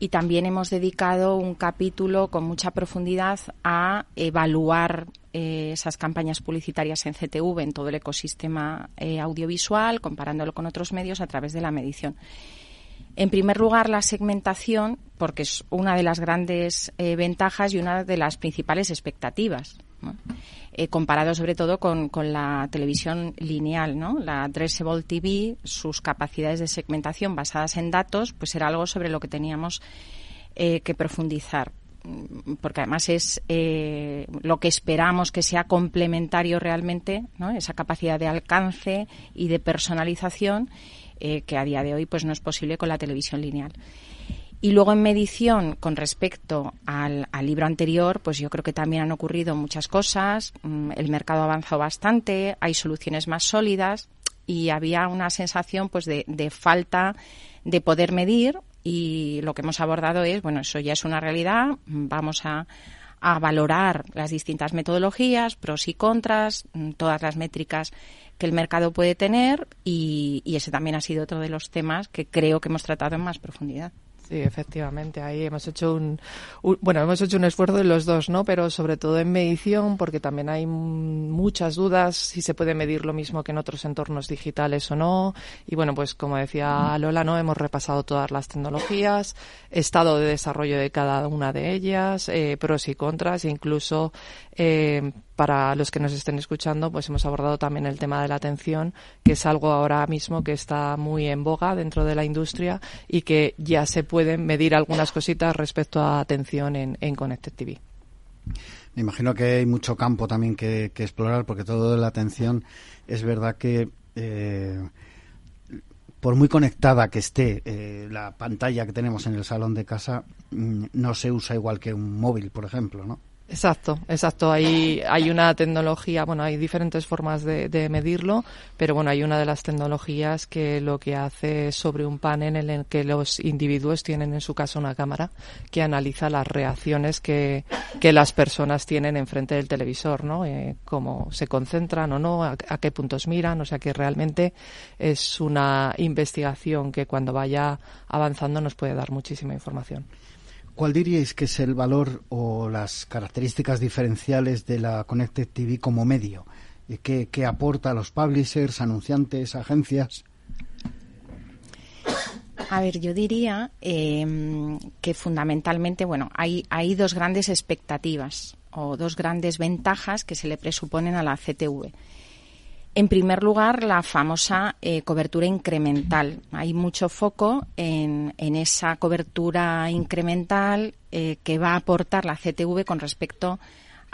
y también hemos dedicado un capítulo con mucha profundidad a evaluar esas campañas publicitarias en CTV, en todo el ecosistema audiovisual, comparándolo con otros medios a través de la medición. En primer lugar, la segmentación, porque es una de las grandes eh, ventajas y una de las principales expectativas. Eh, comparado sobre todo con, la televisión lineal, ¿no? La addressable TV, sus capacidades de segmentación basadas en datos, pues era algo sobre lo que teníamos eh, que profundizar. mm, porque además es eh, lo que esperamos que sea complementario realmente, esa capacidad de alcance y de personalización eh, que a día de hoy pues no es posible con la televisión lineal. Y luego en medición, con respecto al, libro anterior, pues yo creo que también han ocurrido muchas cosas. Mm, el mercado ha avanzado bastante, hay soluciones más sólidas y había una sensación pues de, de falta de poder medir y lo que hemos abordado es, bueno, eso ya es una realidad, vamos a, a valorar las distintas metodologías, pros y contras, mm, todas las métricas que el mercado puede tener y, y ese también ha sido otro de los temas que creo que hemos tratado en más profundidad. Sí, efectivamente. Ahí hemos hecho un, bueno, hemos hecho un esfuerzo de los dos, ¿no? Pero sobre todo en medición, porque también hay muchas dudas si se puede medir lo mismo que en otros entornos digitales o no. Y bueno, pues como decía Lola, ¿no? Hemos repasado todas las tecnologías, estado de desarrollo de cada una de ellas, eh, pros y contras, incluso eh, para los que nos estén escuchando, pues hemos abordado también el tema de la atención, que es algo ahora mismo que está muy en boga dentro de la industria y que ya se pueden medir algunas cositas respecto a atención en, en Connected TV. Me imagino que hay mucho campo también que, explorar, porque todo de la atención es verdad que eh, por muy conectada que esté eh, la pantalla que tenemos en el salón de casa, mm, no se usa igual que un móvil, por ejemplo, ¿no? Exacto, exacto. Hay, hay una tecnología, bueno, hay diferentes formas de, de, medirlo, pero bueno, hay una de las tecnologías que lo que hace es sobre un panel en el que los individuos tienen en su caso una cámara que analiza las reacciones que, que las personas tienen enfrente del televisor, ¿no? Eh, cómo se concentran o no, a, a, qué puntos miran, o sea que realmente es una investigación que cuando vaya avanzando nos puede dar muchísima información. ¿Cuál diríais que es el valor o las características diferenciales de la Connected TV como medio? ¿Qué, qué aporta a los publishers, anunciantes, agencias? A ver, yo diría eh, que fundamentalmente, bueno, hay dos grandes expectativas o dos grandes ventajas que se le presuponen a la CTV. En primer lugar, la famosa eh, cobertura incremental. Hay mucho foco en, esa cobertura incremental eh, que va a aportar la CTV con respecto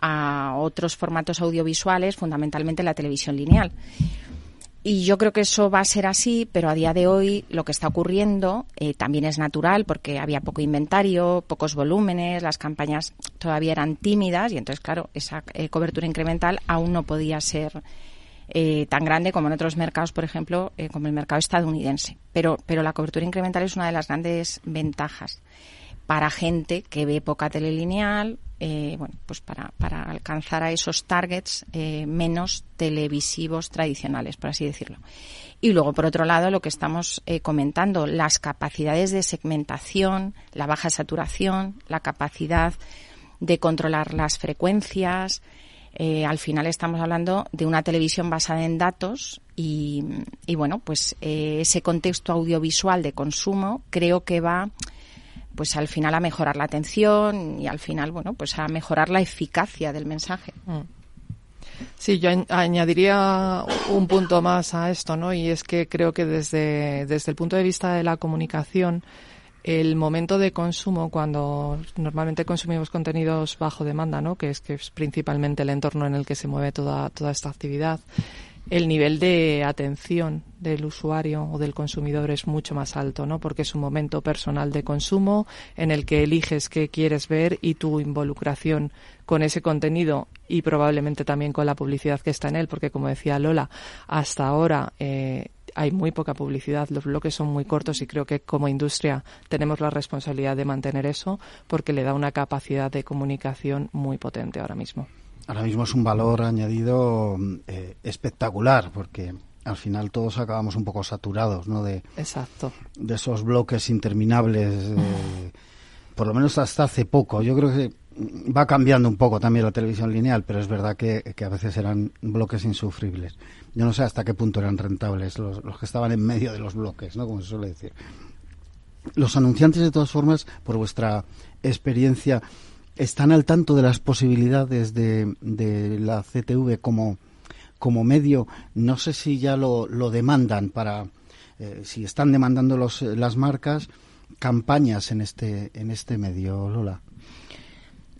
a otros formatos audiovisuales, fundamentalmente la televisión lineal. Y yo creo que eso va a ser así, pero a día de hoy lo que está ocurriendo eh, también es natural porque había poco inventario, pocos volúmenes, las campañas todavía eran tímidas y entonces, claro, esa cobertura incremental aún no podía ser eh, tan grande como en otros mercados, por ejemplo, eh, como el mercado estadounidense. Pero, pero la cobertura incremental es una de las grandes ventajas para gente que ve poca telelineal, eh, bueno, pues para, para alcanzar a esos targets eh, menos televisivos tradicionales, por así decirlo. Y luego, por otro lado, lo que estamos comentando, las capacidades de segmentación, la baja saturación, la capacidad de controlar las frecuencias, eh, al final estamos hablando de una televisión basada en datos y, bueno, pues eh, ese contexto audiovisual de consumo creo que va pues al final a mejorar la atención y al final, bueno, pues a mejorar la eficacia del mensaje. Mm. Sí, yo añadiría un punto más a esto, ¿no? Y es que creo que desde, desde el punto de vista de la comunicación, el momento de consumo cuando normalmente consumimos contenidos bajo demanda, ¿no? que es que es principalmente el entorno en el que se mueve toda, toda esta actividad, el nivel de atención del usuario o del consumidor es mucho más alto, ¿no? Porque es un momento personal de consumo en el que eliges qué quieres ver y tu involucración con ese contenido y probablemente también con la publicidad que está en él, porque como decía Lola, hasta ahora eh, hay muy poca publicidad, los bloques son muy cortos y creo que como industria tenemos la responsabilidad de mantener eso porque le da una capacidad de comunicación muy potente ahora mismo. Ahora mismo es un valor añadido eh, espectacular porque al final todos acabamos un poco saturados, ¿no? De, Exacto. De esos bloques interminables, por lo menos hasta hace poco. Yo creo que va cambiando un poco también la televisión lineal, pero es verdad que, que, a veces eran bloques insufribles. Yo no sé hasta qué punto eran rentables los, los, que estaban en medio de los bloques, ¿no? Como se suele decir. Los anunciantes, de todas formas, por vuestra experiencia, están al tanto de las posibilidades de, de la CTV como, como medio. No sé si ya lo, lo demandan para, eh, si están demandando los, las marcas campañas en este, en este medio, Lola.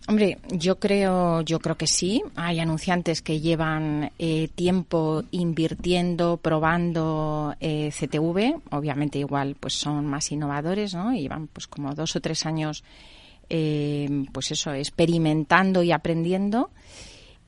Hombre, yo creo, yo creo que sí. Hay anunciantes que llevan eh, tiempo invirtiendo, probando eh, CTV. Obviamente, igual, pues son más innovadores, ¿no? Y llevan, pues, como dos o tres años, eh, pues eso, experimentando y aprendiendo.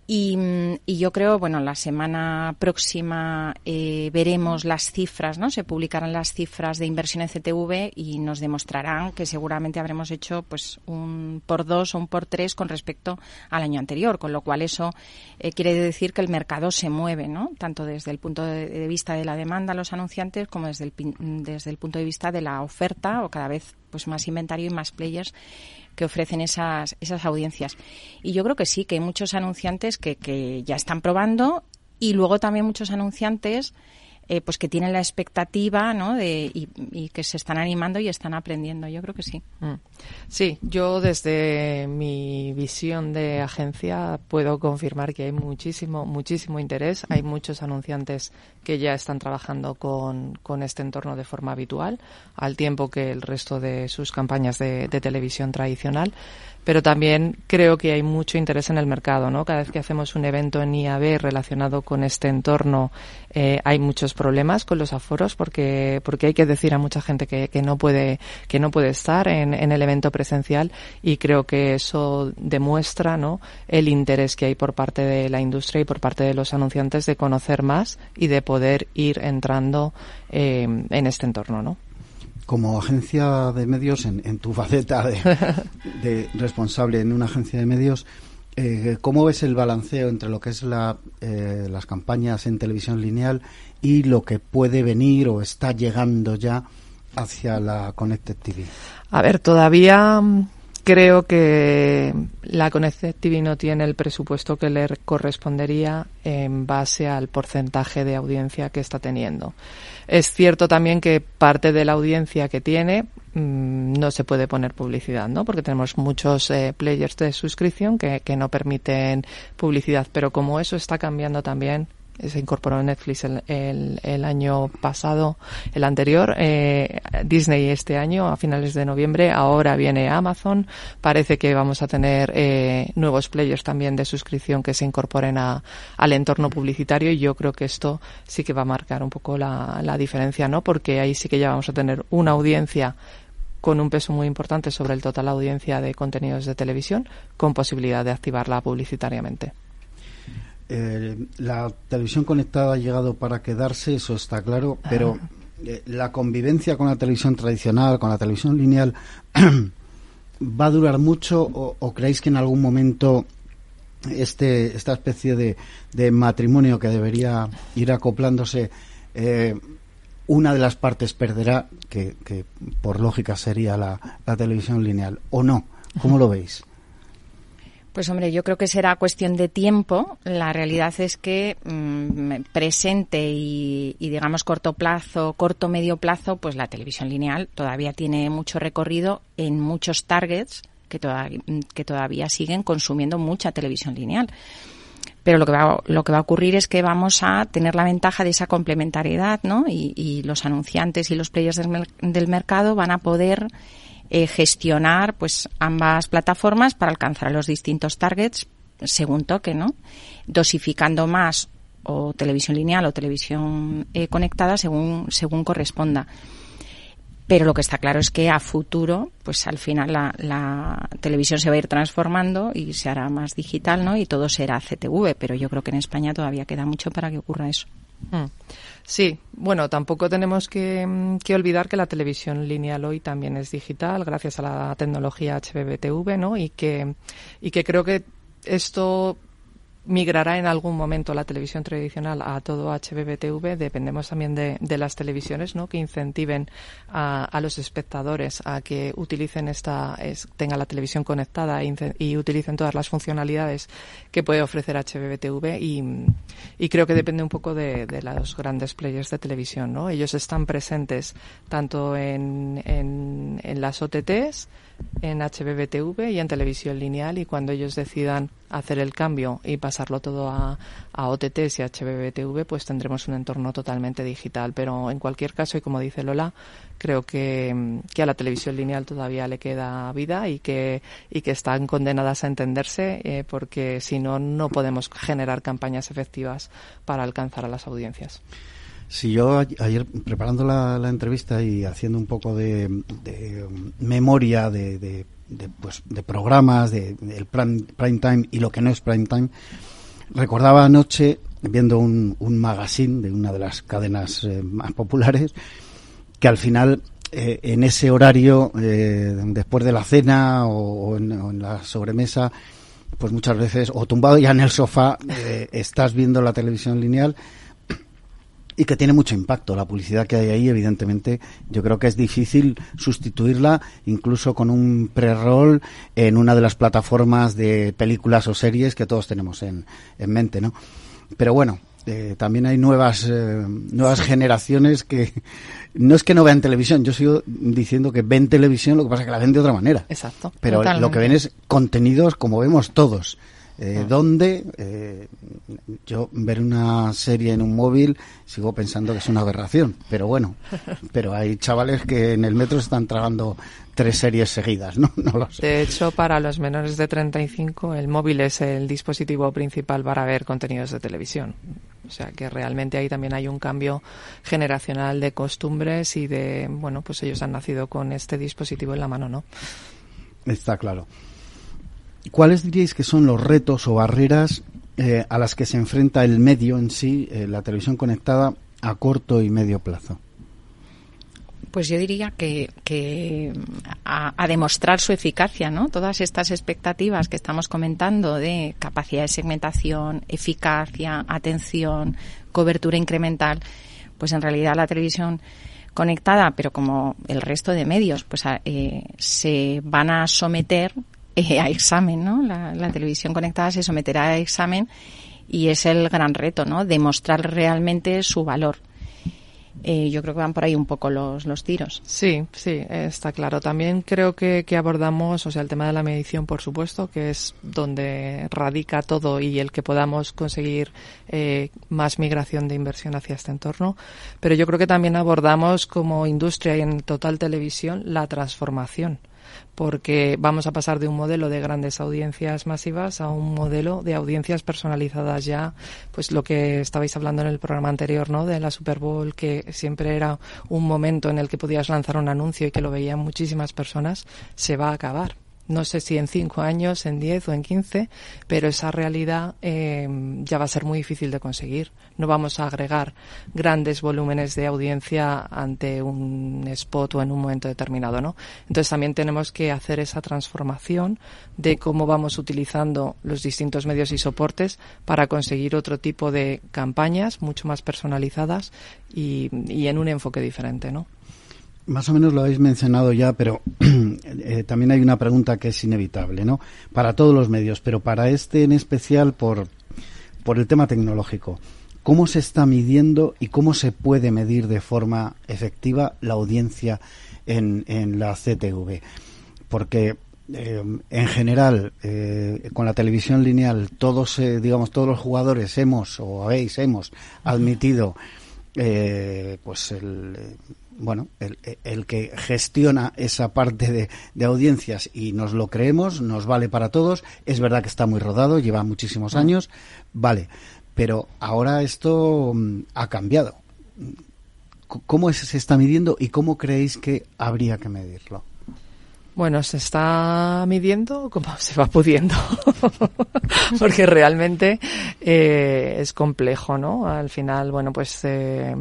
Y, yo creo, bueno, la semana próxima eh, veremos las cifras, ¿no? Se publicarán las cifras de inversión en CTV y nos demostrarán que seguramente habremos hecho, pues, un por dos o un por tres con respecto al año anterior, con lo cual eso eh, quiere decir que el mercado se mueve, ¿no? Tanto desde el punto de, vista de la demanda los anunciantes como desde el, desde el punto de vista de la oferta o cada vez, pues, más inventario y más players que ofrecen esas, esas audiencias. Y yo creo que sí, que hay muchos anunciantes que, que ya están probando y luego también muchos anunciantes eh, pues que tienen la expectativa ¿no? de, y, que se están animando y están aprendiendo. Yo creo que sí. Mm. Sí, yo desde mi visión de agencia puedo confirmar que hay muchísimo, muchísimo interés. Hay muchos anunciantes que ya están trabajando con, con este entorno de forma habitual, al tiempo que el resto de sus campañas de televisión tradicional pero también creo que hay mucho interés en el mercado, ¿no? Cada vez que hacemos un evento en IAB relacionado con este entorno, eh, hay muchos problemas con los aforos porque porque hay que decir a mucha gente que, que no puede que no puede estar en, en el evento presencial y creo que eso demuestra, ¿no? El interés que hay por parte de la industria y por parte de los anunciantes de conocer más y de poder ir entrando eh, en este entorno, ¿no? como agencia de medios, en, tu faceta de, responsable en una agencia de medios, eh, ¿cómo ves el balanceo entre lo que es la, eh, las campañas en televisión lineal y lo que puede venir o está llegando ya hacia la Connected TV? A ver, todavía mm, creo que la Connected TV no tiene el presupuesto que le correspondería en base al porcentaje de audiencia que está teniendo. Es cierto también que parte de la audiencia que tiene mm, no se puede poner publicidad, ¿no? Porque tenemos muchos eh, players de suscripción que, que no permiten publicidad, pero como eso está cambiando también, se incorporó Netflix el, el, año pasado, el anterior, eh, Disney este año, a finales de noviembre, ahora viene Amazon, parece que vamos a tener eh, nuevos players también de suscripción que se incorporen a, al entorno publicitario y yo creo que esto sí que va a marcar un poco la, la diferencia, ¿no? Porque ahí sí que ya vamos a tener una audiencia con un peso muy importante sobre el total audiencia de contenidos de televisión, con posibilidad de activarla publicitariamente. Eh, la televisión conectada ha llegado para quedarse, eso está claro, pero eh, la convivencia con la televisión tradicional, con la televisión lineal, ¿va a durar mucho o, creéis que en algún momento este, esta especie de, matrimonio que debería ir acoplándose, eh, una de las partes perderá, que, por lógica sería la televisión lineal, o no? ¿Cómo lo veis? Pues hombre, yo creo que será cuestión de tiempo. La realidad es que mm, presente y, digamos corto plazo, corto medio plazo, pues la televisión lineal todavía tiene mucho recorrido en muchos targets que, todavía siguen consumiendo mucha televisión lineal. Pero lo que, va, lo que va a ocurrir es que vamos a tener la ventaja de esa complementariedad, ¿no? Y, los anunciantes y los players del mercado van a poder eh, gestionar pues ambas plataformas para alcanzar los distintos targets según toque, ¿no? Dosificando más o televisión lineal o televisión eh, conectada según según corresponda. Pero lo que está claro es que a futuro, pues al final la, la, televisión se va a ir transformando y se hará más digital, ¿no? Y todo será CTV, pero yo creo que en España todavía queda mucho para que ocurra eso. Mm. Sí, bueno, tampoco tenemos que, que, olvidar que la televisión lineal hoy también es digital gracias a la tecnología HBBTV, ¿no? Y que, y que creo que esto migrará en algún momento la televisión tradicional a todo HBBTV. Dependemos también de, de las televisiones, ¿no? Que incentiven a, los espectadores a que utilicen esta, es, tengan la televisión conectada y, y, utilicen todas las funcionalidades que puede ofrecer HBBTV y, y creo que depende un poco de, de, los grandes players de televisión, ¿no? Ellos están presentes tanto en, en, en las OTTs en HBBTV y en televisión lineal y cuando ellos decidan hacer el cambio y pasarlo todo a, a OTTs y HBBTV, pues tendremos un entorno totalmente digital. Pero en cualquier caso, y como dice Lola, creo que, a la televisión lineal todavía le queda vida y que, y que están condenadas a entenderse eh, porque si no, no podemos generar campañas efectivas para alcanzar a las audiencias. Si yo ayer preparando la, entrevista y haciendo un poco de, memoria de, pues, de programas, de, del prime, time y lo que no es prime time, recordaba anoche viendo un, un magazine de una de las cadenas eh, más populares que al final eh, en ese horario eh, después de la cena o, en, la sobremesa pues muchas veces o tumbado ya en el sofá estás viendo la televisión lineal y que tiene mucho impacto. La publicidad que hay ahí, evidentemente, yo creo que es difícil sustituirla incluso con un pre-roll en una de las plataformas de películas o series que todos tenemos en, en mente, ¿no? Pero bueno, eh, también hay nuevas eh, nuevas generaciones que no es que no vean televisión, yo sigo diciendo que ven televisión, lo que pasa es que la ven de otra manera. Exacto. Pero lo que ven es contenidos como vemos todos. Eh, ah. donde eh, yo ver una serie en un móvil sigo pensando que es una aberración, pero bueno, pero hay chavales que en el metro están tragando tres series seguidas, ¿no? no lo sé. De hecho, para los menores de 35 el móvil es el dispositivo principal para ver contenidos de televisión. O sea que realmente ahí también hay un cambio generacional de costumbres y de, bueno, pues ellos han nacido con este dispositivo en la mano, ¿no? Está claro. ¿Cuáles diríais que son los retos o barreras eh, a las que se enfrenta el medio en sí, eh, la televisión conectada, a corto y medio plazo? Pues yo diría que, a, demostrar su eficacia, ¿no? Todas estas expectativas que estamos comentando de capacidad de segmentación, eficacia, atención, cobertura incremental, pues en realidad la televisión conectada, pero como el resto de medios, pues eh, se van a someter eh, a examen, ¿no? La, televisión conectada se someterá a examen y es el gran reto, ¿no? Demostrar realmente su valor. Eh, yo creo que van por ahí un poco los, los tiros. Sí, sí, está claro. También creo que, que, abordamos, o sea, el tema de la medición, por supuesto, que es donde radica todo y el que podamos conseguir eh, más migración de inversión hacia este entorno. Pero yo creo que también abordamos como industria y en total televisión la transformación porque vamos a pasar de un modelo de grandes audiencias masivas a un modelo de audiencias personalizadas ya, pues lo que estabais hablando en el programa anterior, ¿no? De la Super Bowl, que siempre era un momento en el que podías lanzar un anuncio y que lo veían muchísimas personas, se va a acabar no sé si en cinco años, en diez o en quince, pero esa realidad eh, ya va a ser muy difícil de conseguir. No vamos a agregar grandes volúmenes de audiencia ante un spot o en un momento determinado, ¿no? Entonces también tenemos que hacer esa transformación de cómo vamos utilizando los distintos medios y soportes para conseguir otro tipo de campañas mucho más personalizadas y, y en un enfoque diferente, ¿no? Más o menos lo habéis mencionado ya, pero eh, también hay una pregunta que es inevitable, ¿no? Para todos los medios, pero para este en especial por, por el tema tecnológico. ¿Cómo se está midiendo y cómo se puede medir de forma efectiva la audiencia en, en la CTV? Porque eh, en general, eh, con la televisión lineal, todos, digamos, todos los jugadores hemos o habéis, hemos admitido pues el, bueno, el, el, que gestiona esa parte de, de, audiencias y nos lo creemos, nos vale para todos. Es verdad que está muy rodado, lleva muchísimos años, vale. Pero ahora esto mm, ha cambiado. ¿Cómo se está midiendo y cómo creéis que habría que medirlo? Bueno, se está midiendo como se va pudiendo, porque realmente eh, es complejo, ¿no? Al final, bueno, pues eh,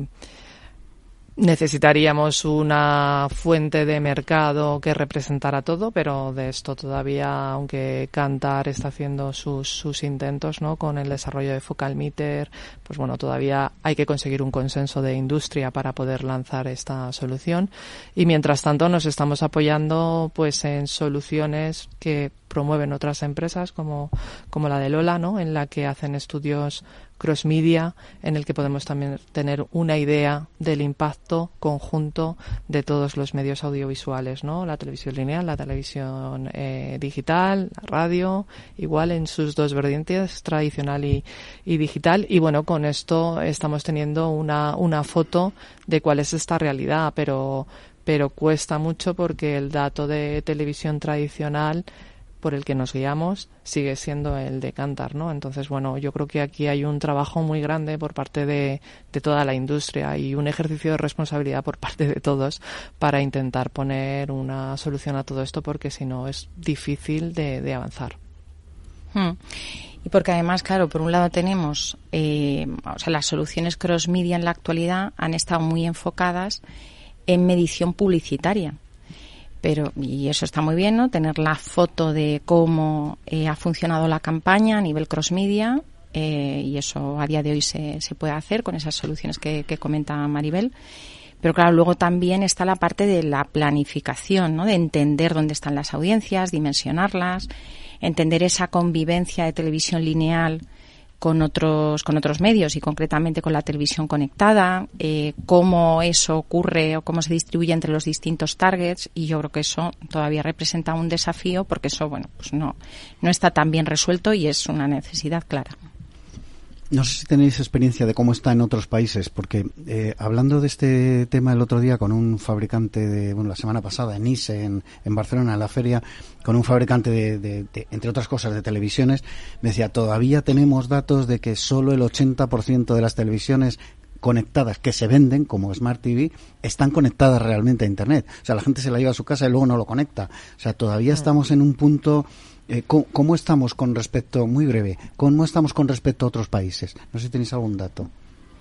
Necesitaríamos una fuente de mercado que representara todo, pero de esto todavía, aunque Cantar está haciendo sus, sus intentos ¿no? con el desarrollo de Focal Meter, pues bueno, todavía hay que conseguir un consenso de industria para poder lanzar esta solución. Y mientras tanto nos estamos apoyando pues en soluciones que promueven otras empresas como, como la de Lola, ¿no? En la que hacen estudios cross media, en el que podemos también tener una idea del impacto conjunto de todos los medios audiovisuales, ¿no? La televisión lineal, la televisión eh, digital, la radio, igual en sus dos vertientes, tradicional y, y digital. Y bueno, con esto estamos teniendo una, una foto de cuál es esta realidad, pero pero cuesta mucho porque el dato de televisión tradicional por el que nos guiamos sigue siendo el de Cantar, ¿no? Entonces, bueno, yo creo que aquí hay un trabajo muy grande por parte de, toda la industria y un ejercicio de responsabilidad por parte de todos para intentar poner una solución a todo esto porque si no es difícil de, de avanzar. Hmm. Y porque además, claro, por un lado tenemos, eh, o sea, las soluciones cross media en la actualidad han estado muy enfocadas en medición publicitaria. Pero, y eso está muy bien, ¿no? Tener la foto de cómo eh, ha funcionado la campaña a nivel cross media, eh, y eso a día de hoy se, se puede hacer con esas soluciones que, que comenta Maribel. Pero claro, luego también está la parte de la planificación, ¿no? De entender dónde están las audiencias, dimensionarlas, entender esa convivencia de televisión lineal con otros con otros medios y concretamente con la televisión conectada eh, cómo eso ocurre o cómo se distribuye entre los distintos targets y yo creo que eso todavía representa un desafío porque eso bueno pues no no está tan bien resuelto y es una necesidad clara no sé si tenéis experiencia de cómo está en otros países, porque eh, hablando de este tema el otro día con un fabricante de, bueno, la semana pasada en ISE, en, en Barcelona, en la feria, con un fabricante de, de, de, entre otras cosas, de televisiones, me decía, todavía tenemos datos de que solo el 80% de las televisiones conectadas que se venden como Smart TV están conectadas realmente a Internet. O sea, la gente se la lleva a su casa y luego no lo conecta. O sea, todavía estamos en un punto eh, ¿cómo, ¿cómo, estamos con respecto, muy breve, cómo estamos con respecto a otros países? No sé si tenéis algún dato.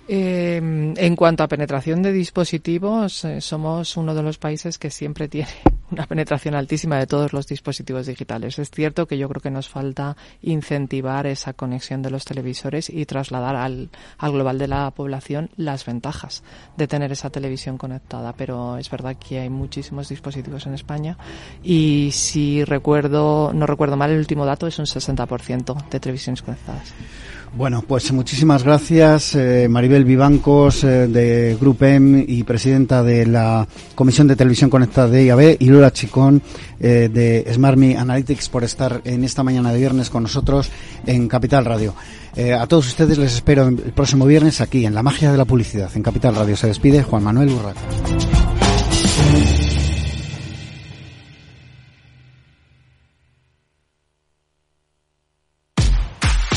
Eh, en cuanto a penetración de dispositivos, eh, somos uno de los países que siempre tiene una penetración altísima de todos los dispositivos digitales. Es cierto que yo creo que nos falta incentivar esa conexión de los televisores y trasladar al, al global de la población las ventajas de tener esa televisión conectada. Pero es verdad que hay muchísimos dispositivos en España y si recuerdo, no recuerdo mal, el último dato es un 60% de televisiones conectadas. Bueno, pues muchísimas gracias, eh, Maribel Vivancos, eh, de Grupo M y presidenta de la Comisión de Televisión Conectada de IAB, y Chicón, eh, de SmartMe Analytics, por estar en esta mañana de viernes con nosotros en Capital Radio. Eh, a todos ustedes les espero el próximo viernes aquí, en La Magia de la Publicidad, en Capital Radio. Se despide Juan Manuel Urraca.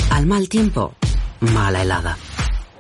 Al mal tiempo, mala helada.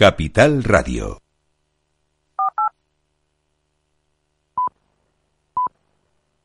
Capital Radio